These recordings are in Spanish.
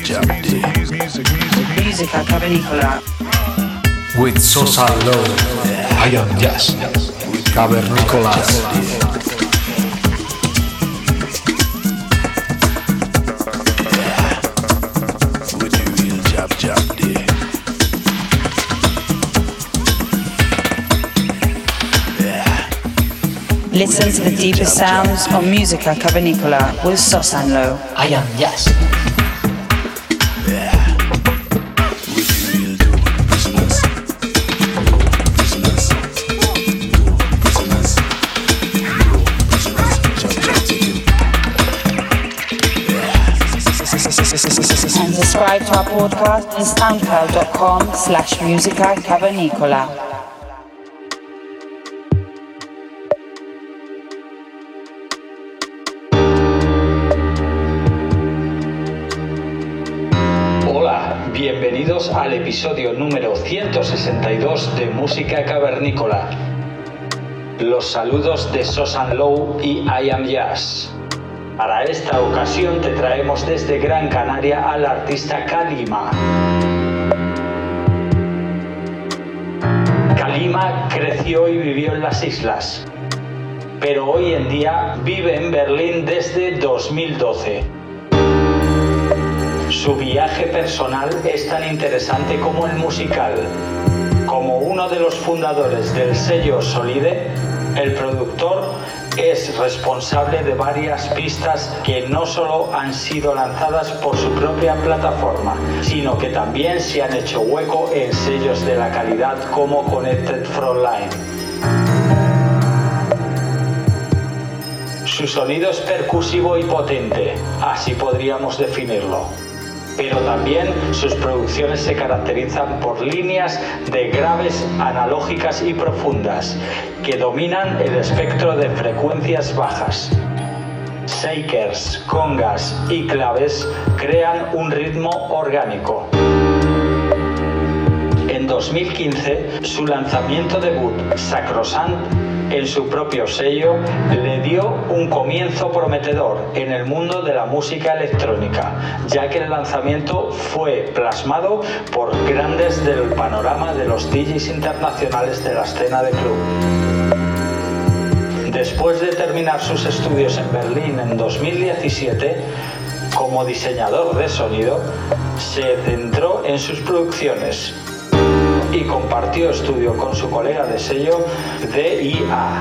jab jab day. Musica cavernicola. With Sosa Low, I am Jazz, Cavernicolas. With the real jab jab. Listen to the deepest sounds on Musica cavernicola with Sosanlo. I am Jazz. Subscribe to our podcast on soundcloud.com slash musica cavernicola. Bienvenidos al episodio número 162 de Música Cavernícola. Los saludos de Sosan Low y I Am Jazz. Para esta ocasión te traemos desde Gran Canaria al artista Kalima. Kalima creció y vivió en las islas, pero hoy en día vive en Berlín desde 2012. Su viaje personal es tan interesante como el musical. Como uno de los fundadores del sello Solide, el productor es responsable de varias pistas que no solo han sido lanzadas por su propia plataforma, sino que también se han hecho hueco en sellos de la calidad como Connected Frontline. Su sonido es percusivo y potente, así podríamos definirlo. Pero también sus producciones se caracterizan por líneas de graves analógicas y profundas que dominan el espectro de frecuencias bajas. Shakers, congas y claves crean un ritmo orgánico. En 2015, su lanzamiento debut, Sacrosant, en su propio sello, le dio un comienzo prometedor en el mundo de la música electrónica, ya que el lanzamiento fue plasmado por grandes del panorama de los DJs internacionales de la escena de club. Después de terminar sus estudios en Berlín en 2017, como diseñador de sonido, se centró en sus producciones y compartió estudio con su colega de sello DIA.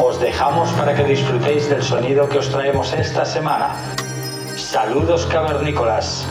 Os dejamos para que disfrutéis del sonido que os traemos esta semana. Saludos cavernícolas.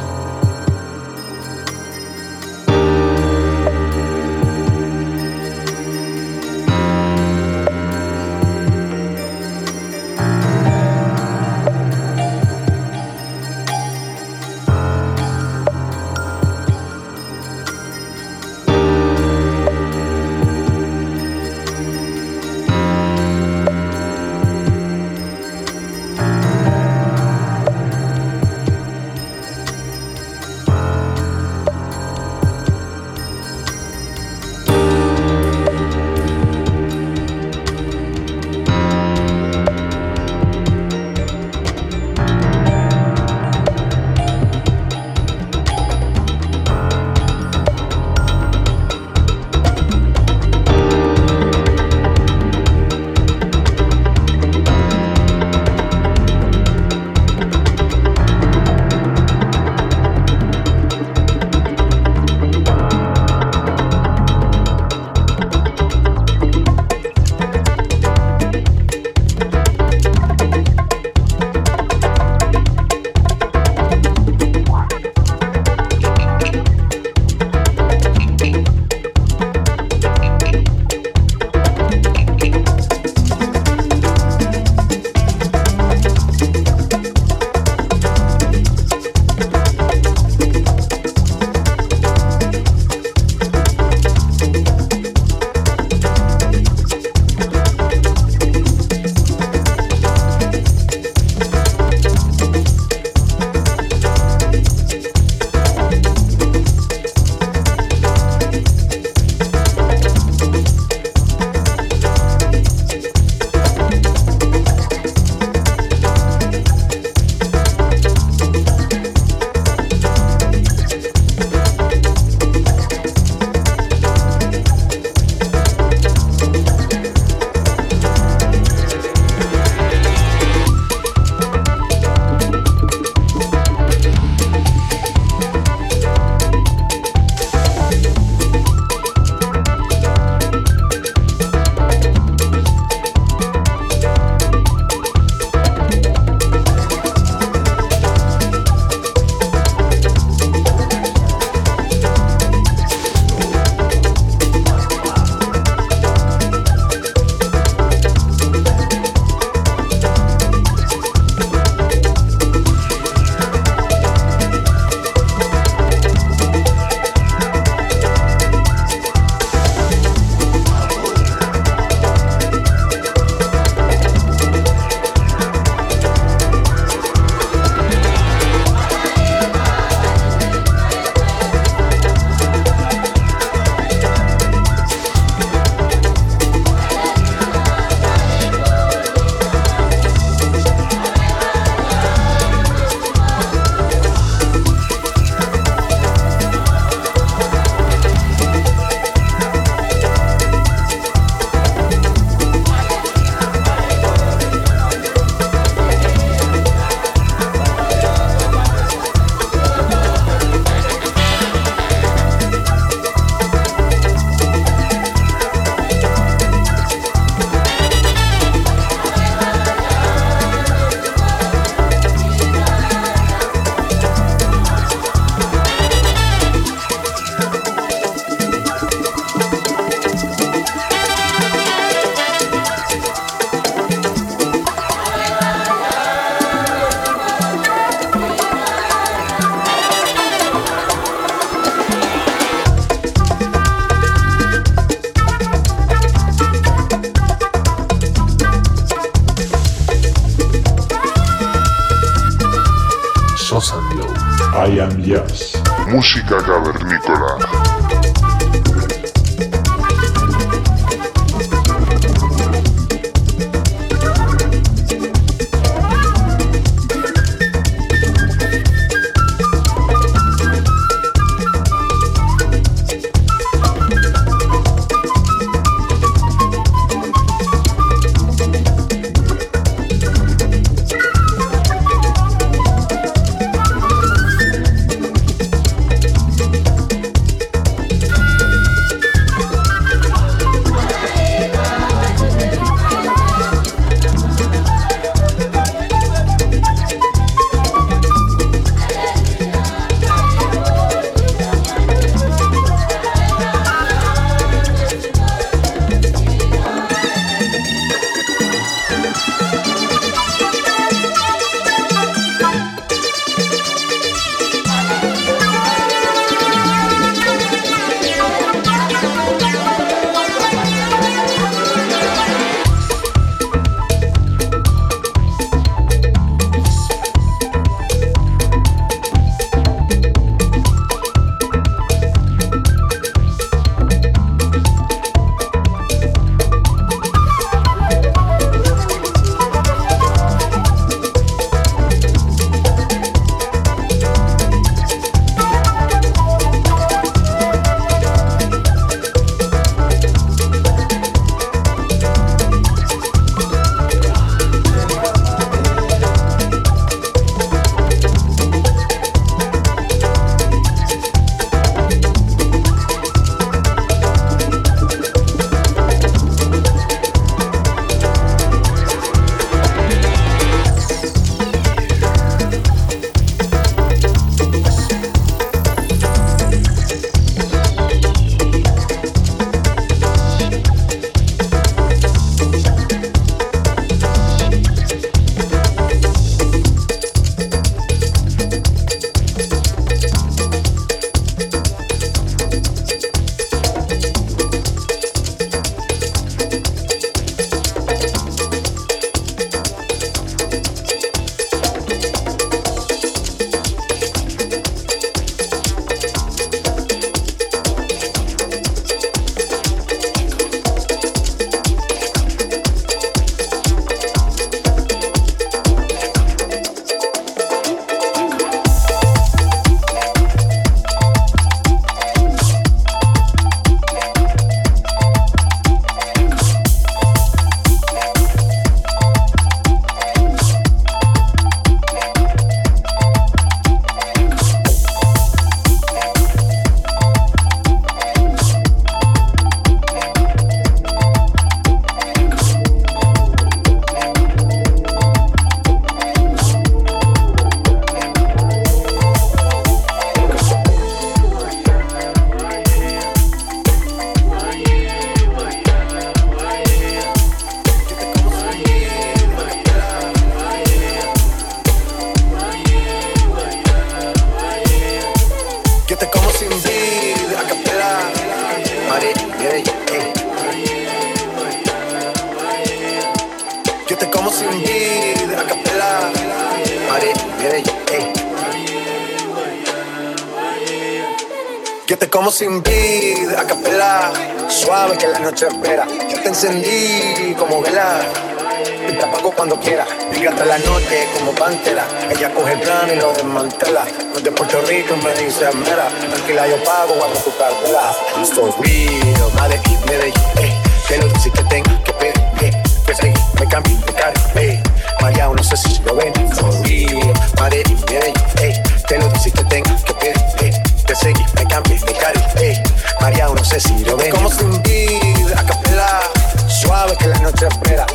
Cuando quiera. Hasta la noche como pantera. Ella coge el plan y lo desmantela. No de Puerto Rico me dice mera. Tranquila, yo pago, guardo tu cartela. For real, madre y Medellín, eh. Que lo dice que tenga que pedir, eh. Que seguir, me cambie de cara, eh. María, no sé si lo ven. For real, madre y Medellín, eh. Que lo dice que tenga que pedir, eh te seguí, me cambié de cari, ey. María, no sé si lo ven. Como sin vida, a capela, suave que la noche espera.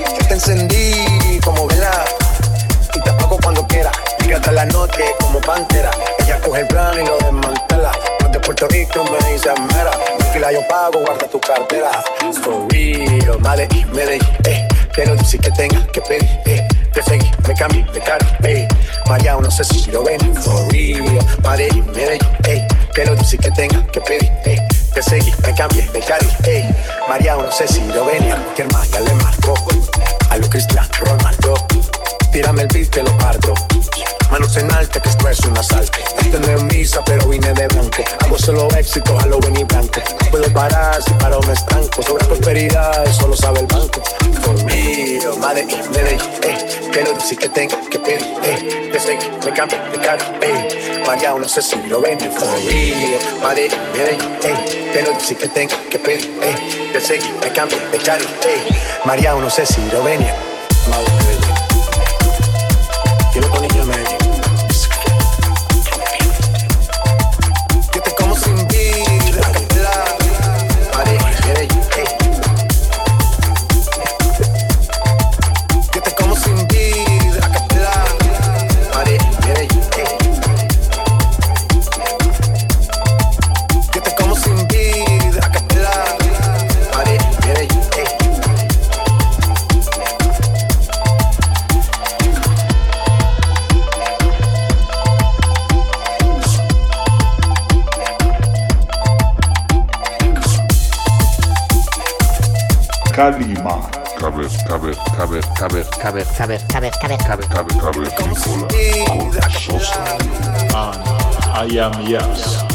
Encendí como vela y te apago cuando quiera. Y hasta la noche como pantera. Ella coge el plan y lo desmantela. No de Puerto Rico me dice mera. Fila yo pago, guarda tu cartera. For real, Madrid, Medellín, ey. Pero que tenga que pedir, ey. Te seguí, me cambié de cara. María, no sé si lo ven. For real, Madrid, Medellín, ey. Pero que tenga que pedir, ey. Te seguí, me cambié de cari, ey. María, no sé si lo ven. A cualquier Maya le marco. A lo Cristiano Ronaldo. Tírame el beat que lo parto. Manos cenarte que esto es un asalto. Es misa, pero vine de blanco. Hago solo éxito, a lo y blanco. No puedo parar si paro me estanco. Sobre prosperidad, eso lo sabe el banco. Real, madre y Medellín, eh. Que lo dice que tengo que pedir, eh. Que seguir, me cambio de cara, eh. María, no sé si lo ven, real, madre y Medellín, eh. Que lo dice que tengo que pedir, eh. Que seguir, me cambio de cara, eh. María, no sé si lo ven, madre caber, caber, Caber, caber, caber, caber, caber. caber, cavernícola. Con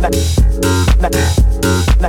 na na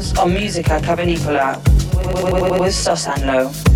sounds or music Cavernicola with, with, with, and Low.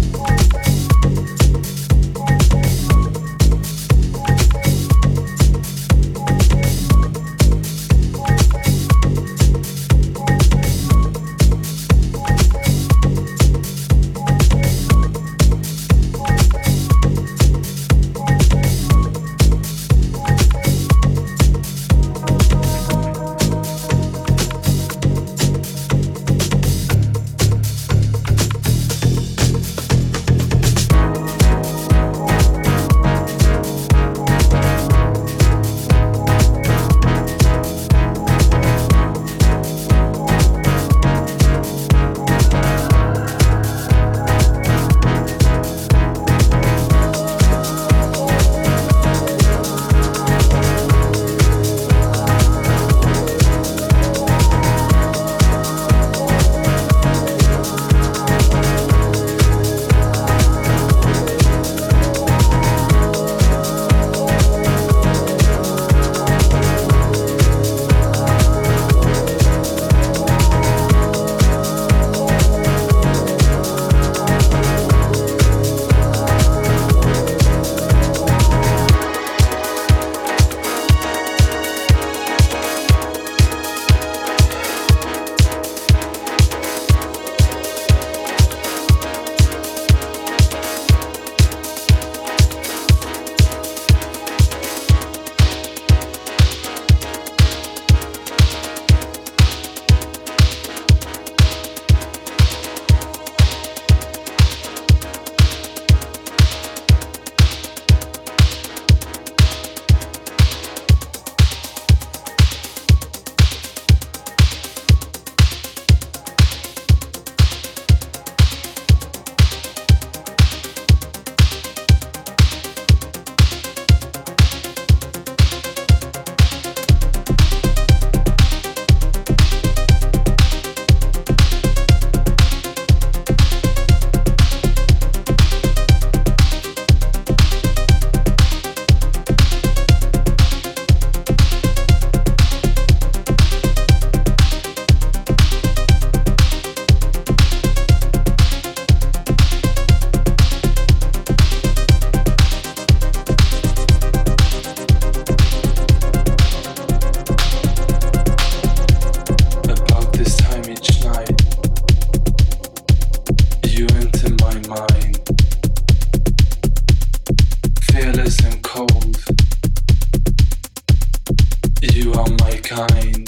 kind.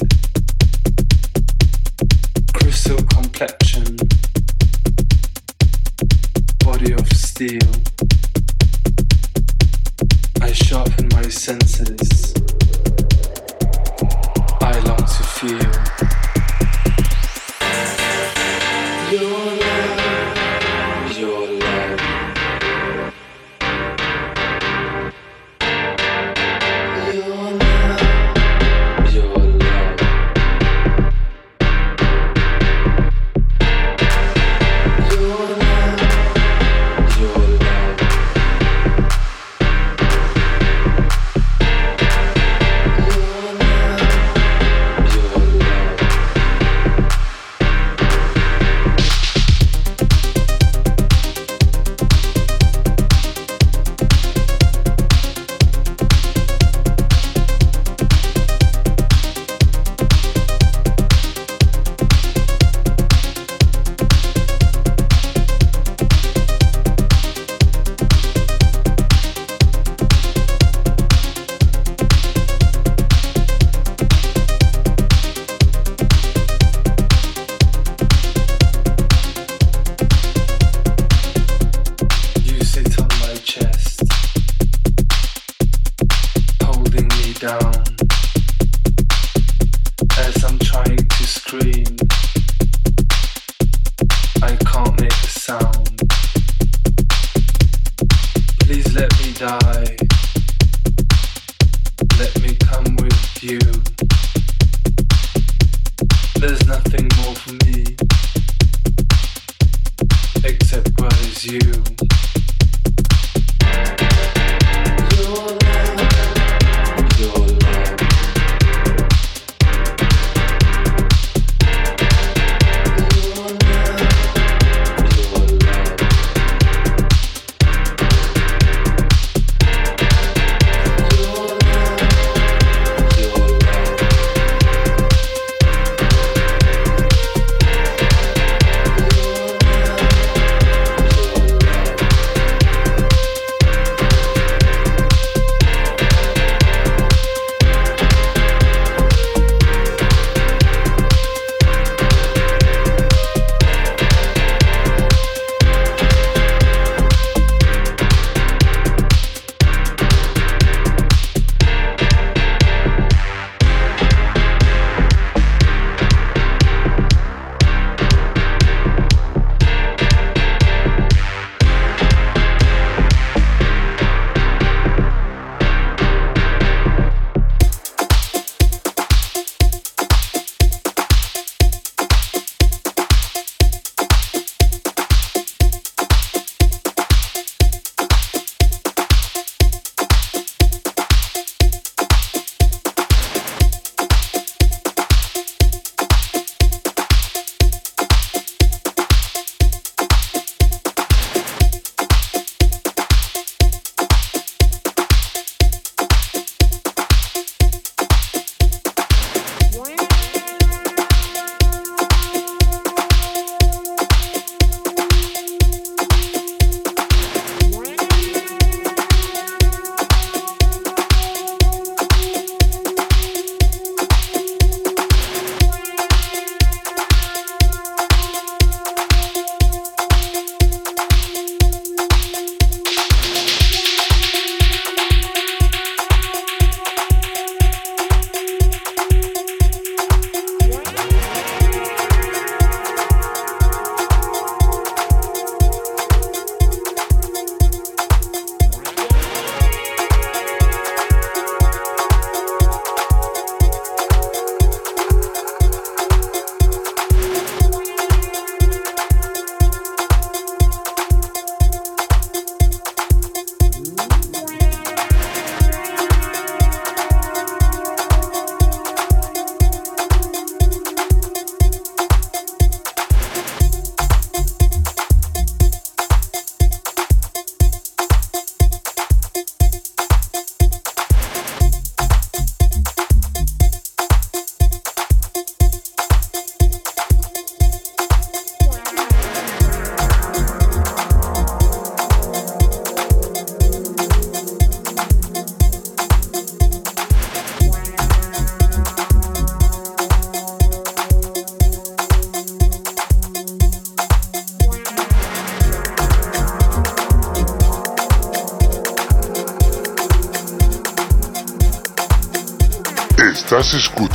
you.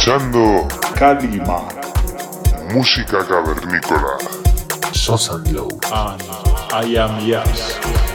Escuchando Kalima. música cavernícola. Sosa Low. And I am Yas.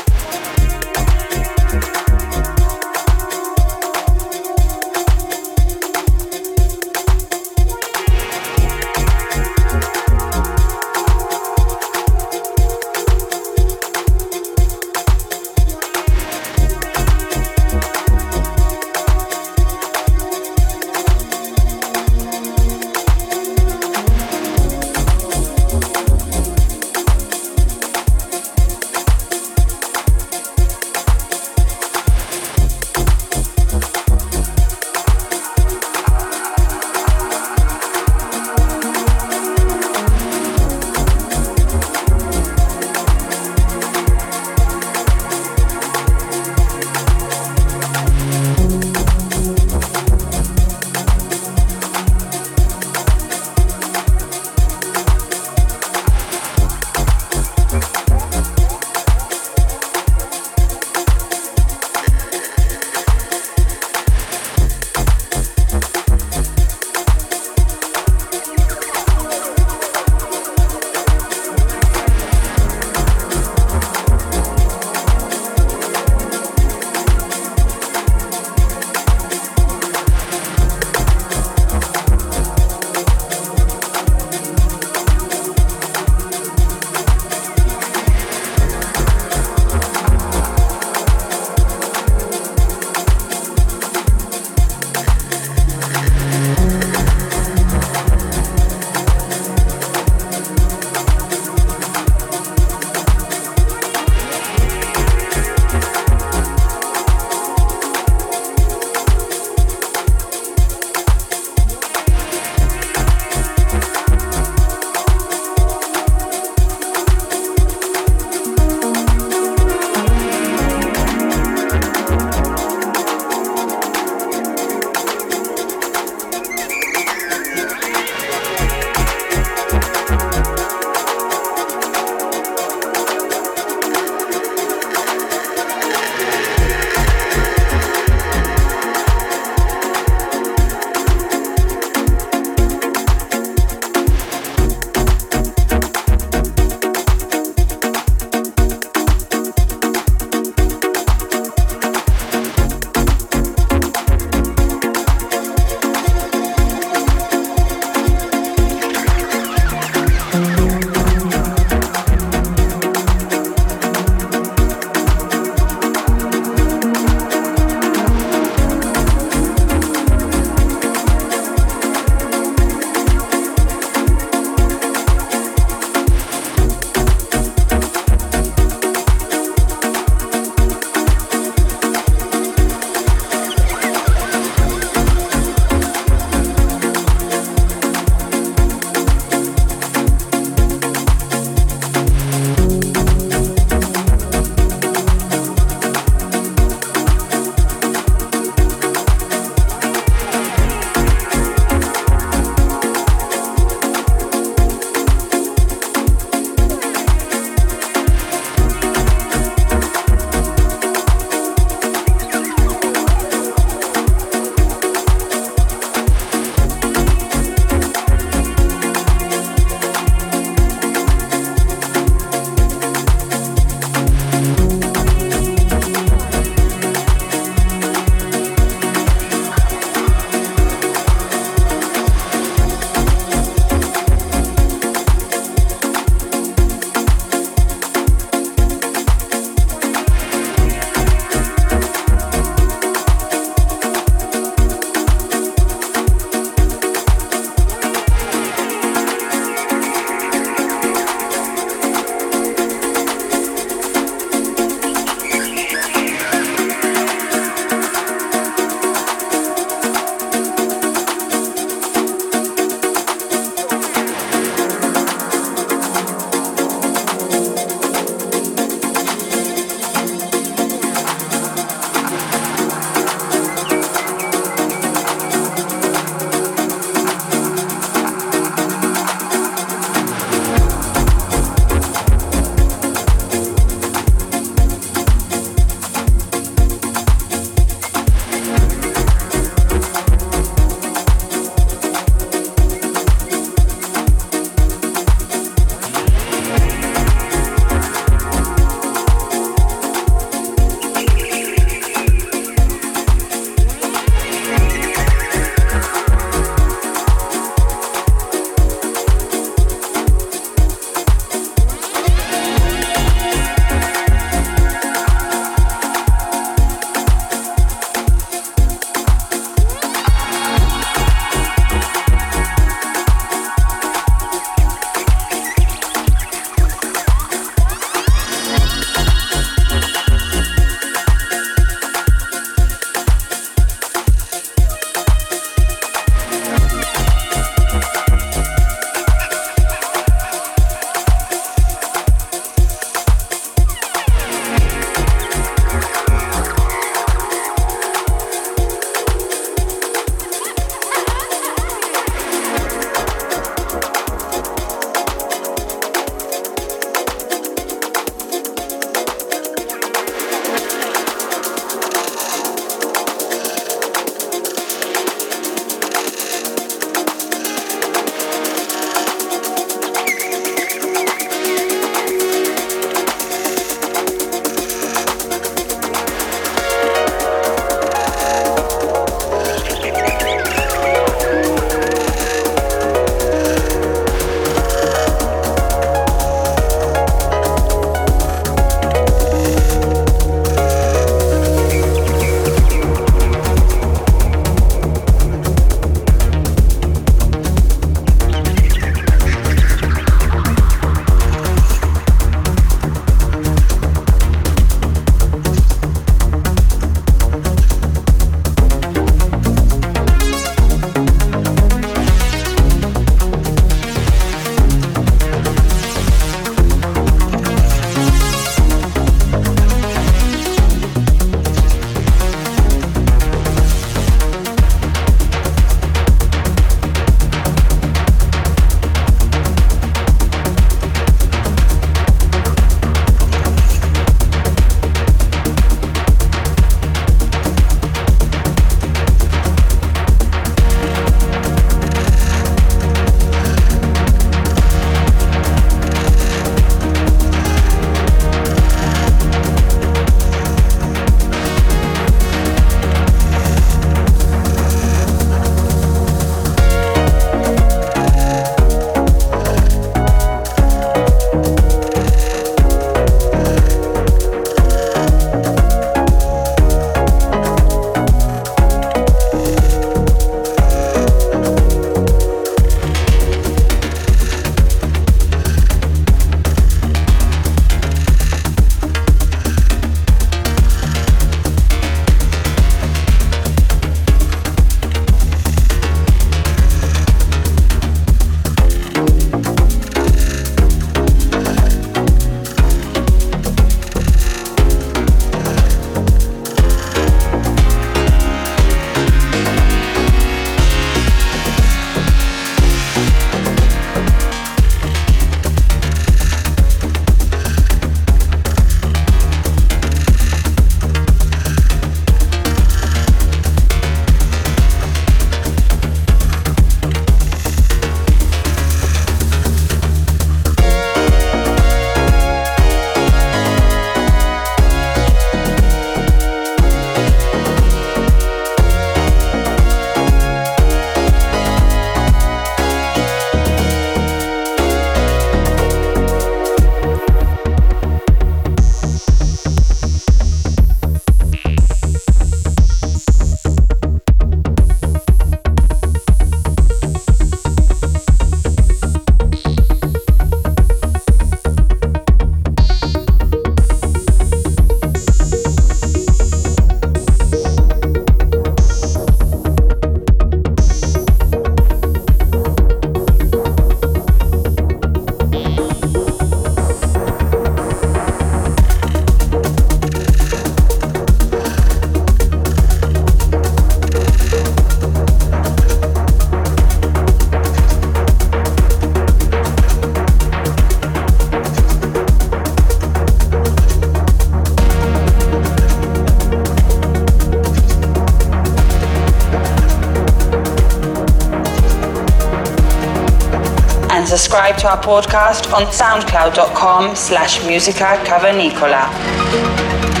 Podcast on soundcloud.com slash musica cavernicola.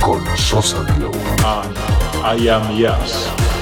Con Sosa Glow. And I am Yas.